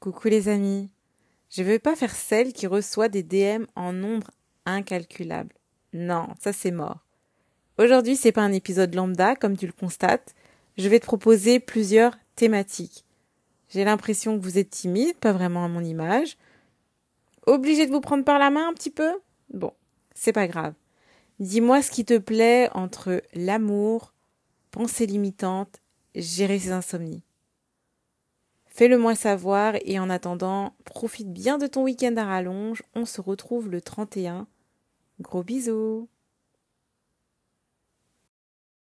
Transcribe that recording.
Coucou les amis. Je veux pas faire celle qui reçoit des DM en nombre incalculable. Non, ça c'est mort. Aujourd'hui, c'est pas un épisode lambda, comme tu le constates. Je vais te proposer plusieurs thématiques. J'ai l'impression que vous êtes timide, pas vraiment à mon image. Obligé de vous prendre par la main un petit peu? Bon, c'est pas grave. Dis-moi ce qui te plaît entre l'amour, pensée limitante, gérer ses insomnies. Fais-le moi savoir et en attendant, profite bien de ton week-end à rallonge. On se retrouve le 31. Gros bisous